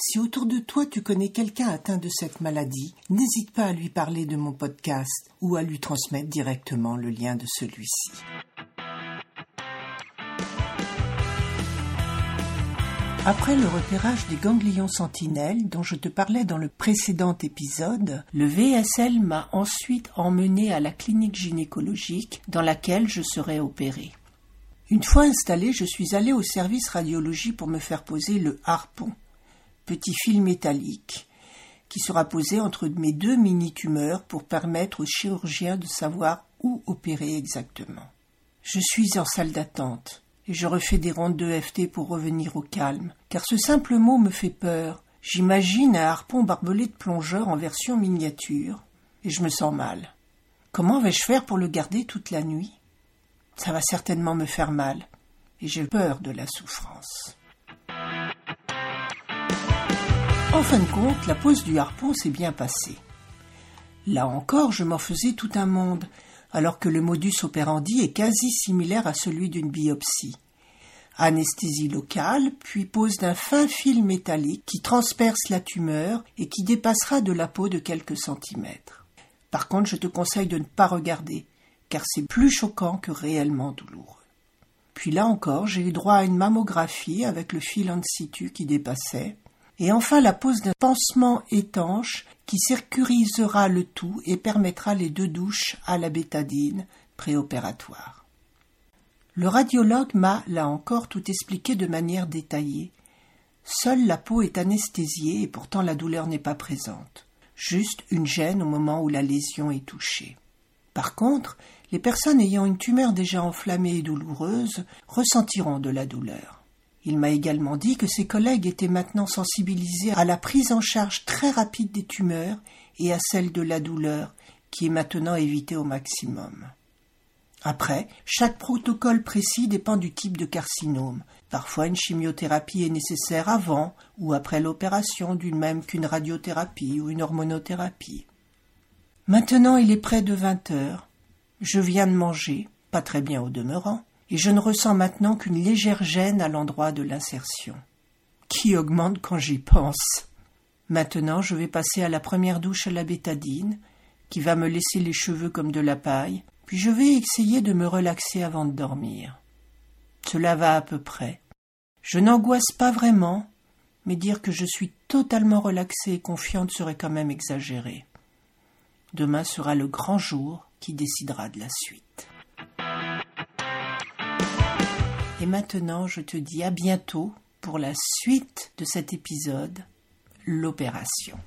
si autour de toi tu connais quelqu'un atteint de cette maladie, n'hésite pas à lui parler de mon podcast ou à lui transmettre directement le lien de celui-ci. Après le repérage des ganglions sentinelles dont je te parlais dans le précédent épisode, le VSL m'a ensuite emmené à la clinique gynécologique dans laquelle je serais opéré. Une fois installé, je suis allé au service radiologie pour me faire poser le harpon, petit fil métallique, qui sera posé entre mes deux mini-tumeurs pour permettre aux chirurgiens de savoir où opérer exactement. Je suis en salle d'attente et je refais des rondes de FT pour revenir au calme, car ce simple mot me fait peur. J'imagine un harpon barbelé de plongeur en version miniature, et je me sens mal. Comment vais-je faire pour le garder toute la nuit? Ça va certainement me faire mal, et j'ai peur de la souffrance. En fin de compte, la pose du harpon s'est bien passée. Là encore, je m'en faisais tout un monde, alors que le modus operandi est quasi similaire à celui d'une biopsie. Anesthésie locale, puis pose d'un fin fil métallique qui transperce la tumeur et qui dépassera de la peau de quelques centimètres. Par contre, je te conseille de ne pas regarder, car c'est plus choquant que réellement douloureux. Puis là encore, j'ai eu droit à une mammographie avec le fil en situ qui dépassait, et enfin la pose d'un pansement étanche qui sécurisera le tout et permettra les deux douches à la bétadine préopératoire. Le radiologue m'a, là encore, tout expliqué de manière détaillée. Seule la peau est anesthésiée et pourtant la douleur n'est pas présente. Juste une gêne au moment où la lésion est touchée. Par contre, les personnes ayant une tumeur déjà enflammée et douloureuse ressentiront de la douleur. Il m'a également dit que ses collègues étaient maintenant sensibilisés à la prise en charge très rapide des tumeurs et à celle de la douleur, qui est maintenant évitée au maximum. Après, chaque protocole précis dépend du type de carcinome. Parfois, une chimiothérapie est nécessaire avant ou après l'opération, d'une même qu'une radiothérapie ou une hormonothérapie. Maintenant, il est près de vingt heures. Je viens de manger, pas très bien au demeurant et je ne ressens maintenant qu'une légère gêne à l'endroit de l'insertion, qui augmente quand j'y pense. Maintenant, je vais passer à la première douche à la bétadine, qui va me laisser les cheveux comme de la paille, puis je vais essayer de me relaxer avant de dormir. Cela va à peu près. Je n'angoisse pas vraiment, mais dire que je suis totalement relaxée et confiante serait quand même exagéré. Demain sera le grand jour qui décidera de la suite. Et maintenant, je te dis à bientôt pour la suite de cet épisode, l'opération.